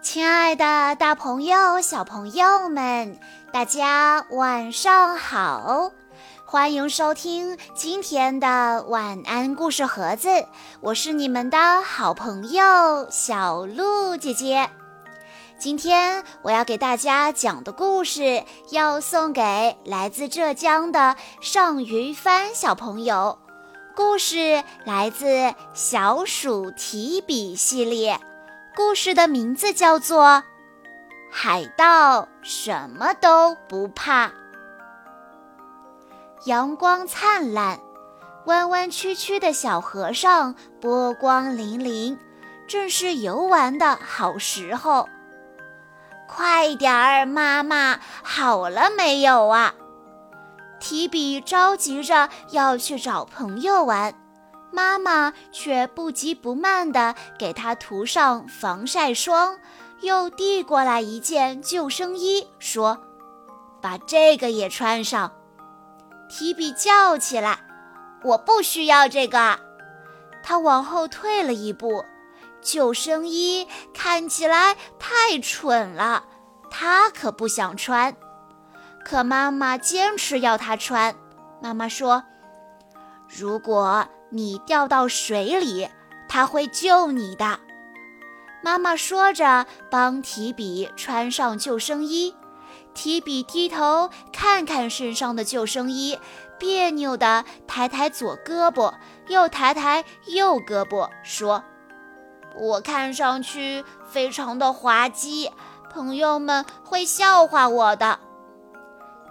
亲爱的，大朋友、小朋友们，大家晚上好！欢迎收听今天的晚安故事盒子，我是你们的好朋友小鹿姐姐。今天我要给大家讲的故事，要送给来自浙江的尚云帆小朋友。故事来自《小鼠提笔》系列。故事的名字叫做《海盗什么都不怕》。阳光灿烂，弯弯曲曲的小河上波光粼粼，正是游玩的好时候。快点儿，妈妈，好了没有啊？提笔着急着要去找朋友玩。妈妈却不急不慢地给他涂上防晒霜，又递过来一件救生衣，说：“把这个也穿上。”提比叫起来：“我不需要这个！”他往后退了一步，救生衣看起来太蠢了，他可不想穿。可妈妈坚持要他穿。妈妈说：“如果……”你掉到水里，他会救你的。妈妈说着，帮提笔穿上救生衣。提笔低头看看身上的救生衣，别扭地抬抬左胳膊，又抬抬右胳膊，说：“我看上去非常的滑稽，朋友们会笑话我的。”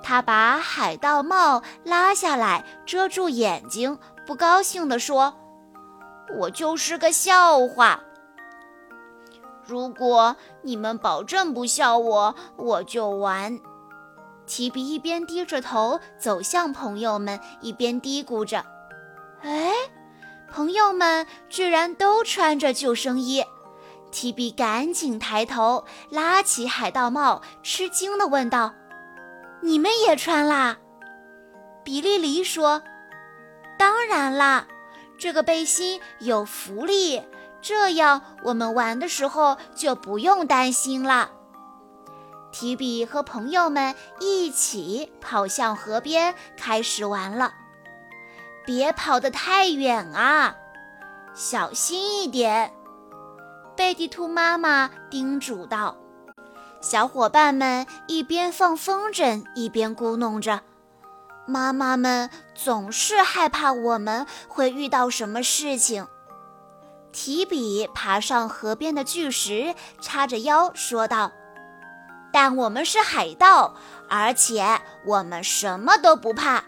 他把海盗帽拉下来，遮住眼睛。不高兴地说：“我就是个笑话。如果你们保证不笑我，我就完。”提比一边低着头走向朋友们，一边嘀咕着：“哎，朋友们居然都穿着救生衣！”提比赶紧抬头，拉起海盗帽，吃惊地问道：“你们也穿啦？”比利黎说。当然啦，这个背心有福利，这样我们玩的时候就不用担心了。提比和朋友们一起跑向河边，开始玩了。别跑得太远啊，小心一点。贝蒂兔妈妈叮嘱道。小伙伴们一边放风筝，一边咕哝着。妈妈们总是害怕我们会遇到什么事情。提笔爬上河边的巨石，叉着腰说道：“但我们是海盗，而且我们什么都不怕。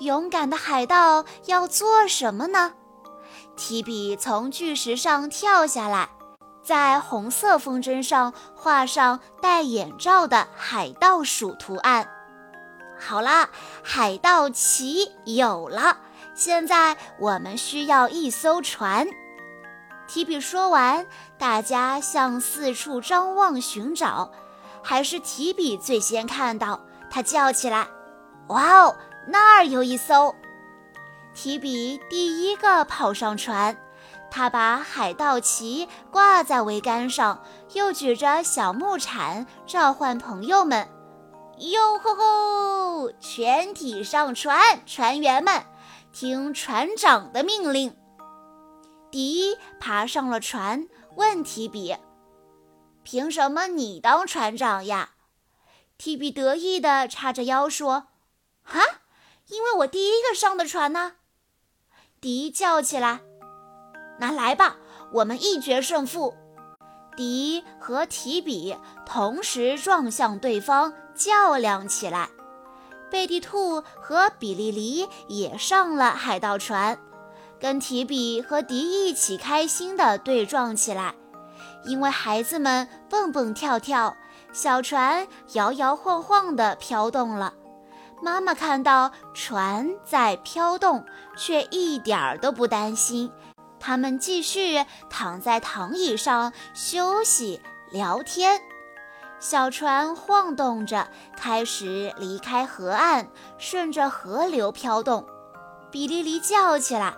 勇敢的海盗要做什么呢？”提笔从巨石上跳下来，在红色风筝上画上戴眼罩的海盗鼠图案。好啦，海盗旗有了。现在我们需要一艘船。提比说完，大家向四处张望寻找。还是提比最先看到，他叫起来：“哇哦，那儿有一艘！”提比第一个跑上船，他把海盗旗挂在桅杆上，又举着小木铲召唤朋友们。哟吼吼！全体上船，船员们，听船长的命令。迪爬上了船，问提比：“凭什么你当船长呀？”提比得意地叉着腰说：“哈，因为我第一个上的船呢。”迪叫起来：“那来吧，我们一决胜负！”迪和提比同时撞向对方。较量起来，贝蒂兔和比利黎也上了海盗船，跟提比和迪一起开心地对撞起来。因为孩子们蹦蹦跳跳，小船摇摇晃晃地飘动了。妈妈看到船在飘动，却一点儿都不担心。他们继续躺在躺椅上休息聊天。小船晃动着，开始离开河岸，顺着河流飘动。比利黎叫起来：“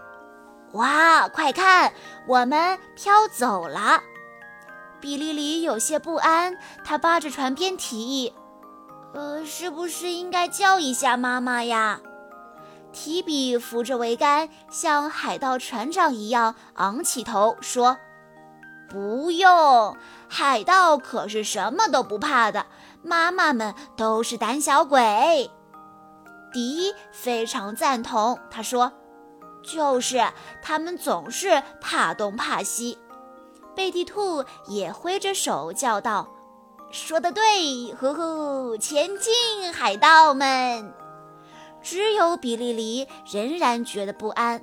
哇，快看，我们飘走了！”比利里有些不安，他扒着船边提议：“呃，是不是应该叫一下妈妈呀？”提比扶着桅杆，像海盗船长一样昂起头说：“不用，海盗可是什么都不怕的。妈妈们都是胆小鬼。”迪非常赞同，他说：“就是，他们总是怕东怕西。”贝蒂兔也挥着手叫道：“说得对，呼呼，前进，海盗们！”只有比利黎仍然觉得不安。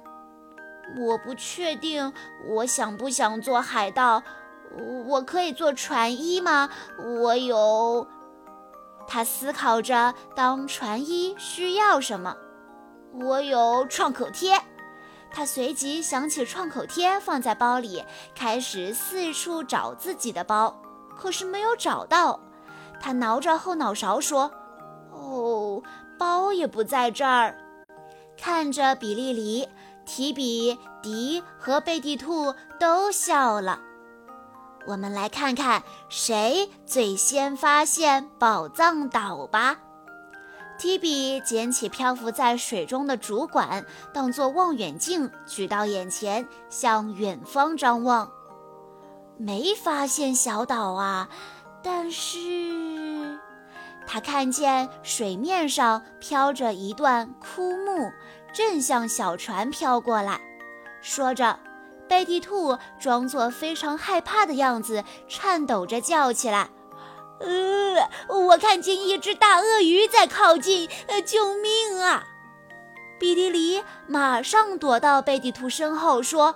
我不确定，我想不想做海盗？我可以做船医吗？我有……他思考着，当船医需要什么？我有创口贴。他随即想起创口贴放在包里，开始四处找自己的包，可是没有找到。他挠着后脑勺说：“哦，包也不在这儿。”看着比利黎、提比、迪和贝蒂兔都笑了。我们来看看谁最先发现宝藏岛吧。提比捡起漂浮在水中的竹管，当作望远镜举到眼前，向远方张望。没发现小岛啊，但是他看见水面上飘着一段枯木，正向小船飘过来。说着，贝蒂兔装作非常害怕的样子，颤抖着叫起来。呃，我看见一只大鳄鱼在靠近，呃，救命啊！比迪里马上躲到贝蒂兔身后，说：“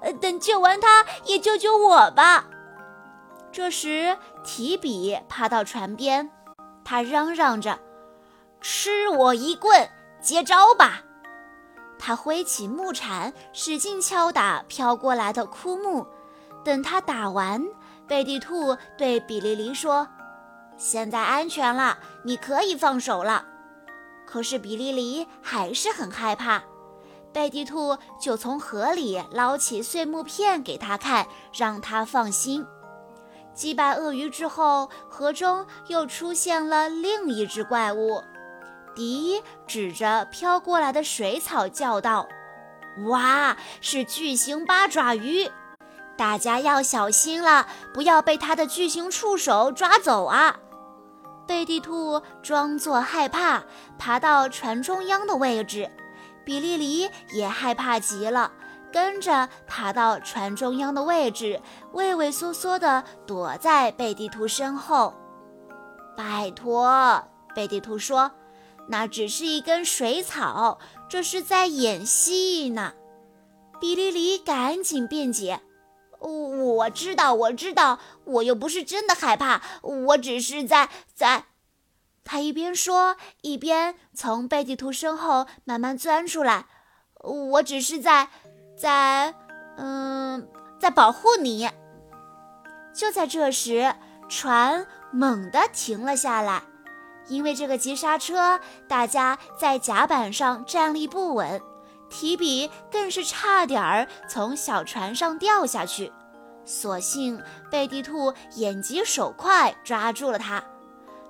呃，等救完它，也救救我吧。”这时，提比爬到船边，他嚷嚷着：“吃我一棍，接招吧！”他挥起木铲，使劲敲打飘过来的枯木，等他打完。贝蒂兔对比利黎说：“现在安全了，你可以放手了。”可是比利黎还是很害怕。贝蒂兔就从河里捞起碎木片给他看，让他放心。击败鳄鱼之后，河中又出现了另一只怪物。迪指着飘过来的水草叫道：“哇，是巨型八爪鱼！”大家要小心了，不要被它的巨型触手抓走啊！贝蒂兔装作害怕，爬到船中央的位置。比利黎也害怕极了，跟着爬到船中央的位置，畏畏缩缩地躲在贝蒂兔身后。拜托，贝蒂兔说：“那只是一根水草，这是在演戏呢。”比利黎赶紧辩解。我知道，我知道，我又不是真的害怕，我只是在在。他一边说，一边从贝蒂兔身后慢慢钻出来。我只是在在，嗯，在保护你。就在这时，船猛地停了下来，因为这个急刹车，大家在甲板上站立不稳。提比更是差点儿从小船上掉下去，所幸贝蒂兔眼疾手快抓住了他。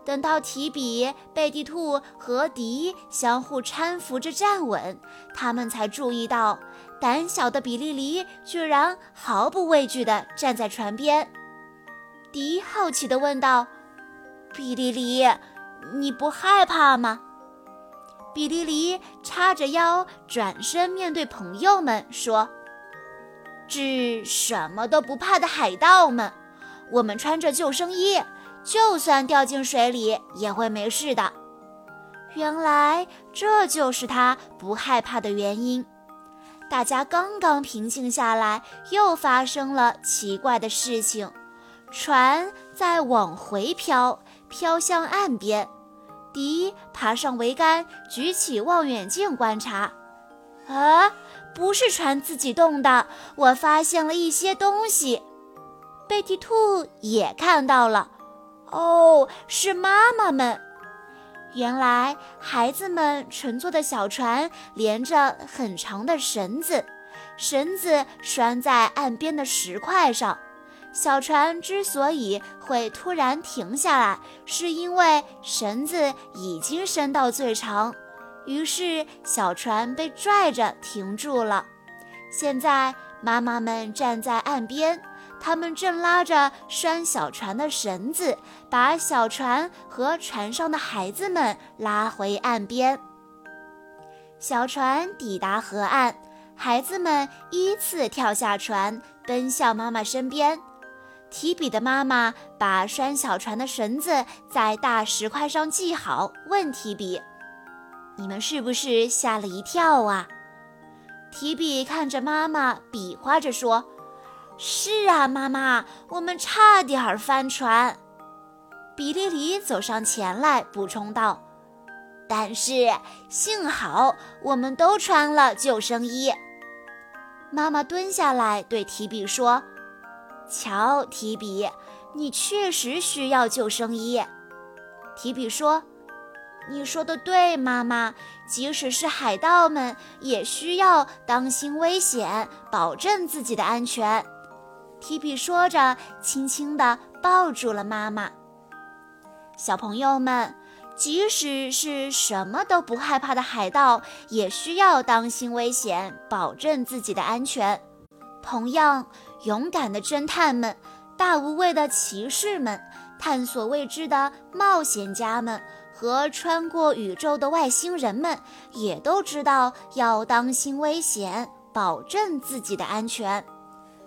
等到提比、贝蒂兔和迪相互搀扶着站稳，他们才注意到胆小的比利黎居然毫不畏惧地站在船边。迪好奇地问道：“比利黎，你不害怕吗？”比利黎叉着腰，转身面对朋友们说：“致什么都不怕的海盗们，我们穿着救生衣，就算掉进水里也会没事的。”原来这就是他不害怕的原因。大家刚刚平静下来，又发生了奇怪的事情，船在往回飘，飘向岸边。迪爬上桅杆，举起望远镜观察。啊，不是船自己动的，我发现了一些东西。贝蒂兔也看到了。哦，是妈妈们。原来孩子们乘坐的小船连着很长的绳子，绳子拴在岸边的石块上。小船之所以会突然停下来，是因为绳子已经伸到最长，于是小船被拽着停住了。现在妈妈们站在岸边，他们正拉着拴小船的绳子，把小船和船上的孩子们拉回岸边。小船抵达河岸，孩子们依次跳下船，奔向妈妈身边。提比的妈妈把拴小船的绳子在大石块上系好，问提比：“你们是不是吓了一跳啊？”提比看着妈妈，比划着说：“是啊，妈妈，我们差点翻船。”比利里走上前来补充道：“但是幸好我们都穿了救生衣。”妈妈蹲下来对提比说。瞧，提比，你确实需要救生衣。提比说：“你说的对，妈妈。即使是海盗们，也需要当心危险，保证自己的安全。”提比说着，轻轻地抱住了妈妈。小朋友们，即使是什么都不害怕的海盗，也需要当心危险，保证自己的安全。同样。勇敢的侦探们，大无畏的骑士们，探索未知的冒险家们，和穿过宇宙的外星人们，也都知道要当心危险，保证自己的安全。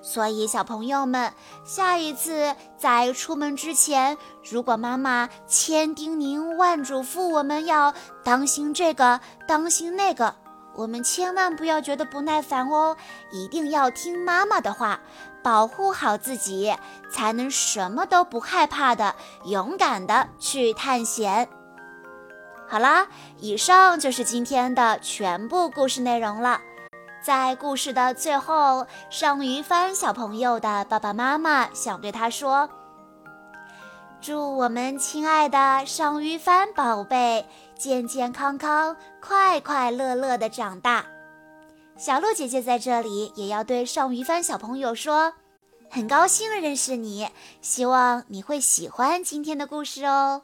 所以，小朋友们，下一次在出门之前，如果妈妈千叮咛万嘱咐，我们要当心这个，当心那个。我们千万不要觉得不耐烦哦，一定要听妈妈的话，保护好自己，才能什么都不害怕的，勇敢的去探险。好啦，以上就是今天的全部故事内容了。在故事的最后，尚于帆小朋友的爸爸妈妈想对他说。祝我们亲爱的尚鱼帆宝贝健健康康、快快乐乐的长大。小鹿姐姐在这里也要对尚鱼帆小朋友说，很高兴认识你，希望你会喜欢今天的故事哦。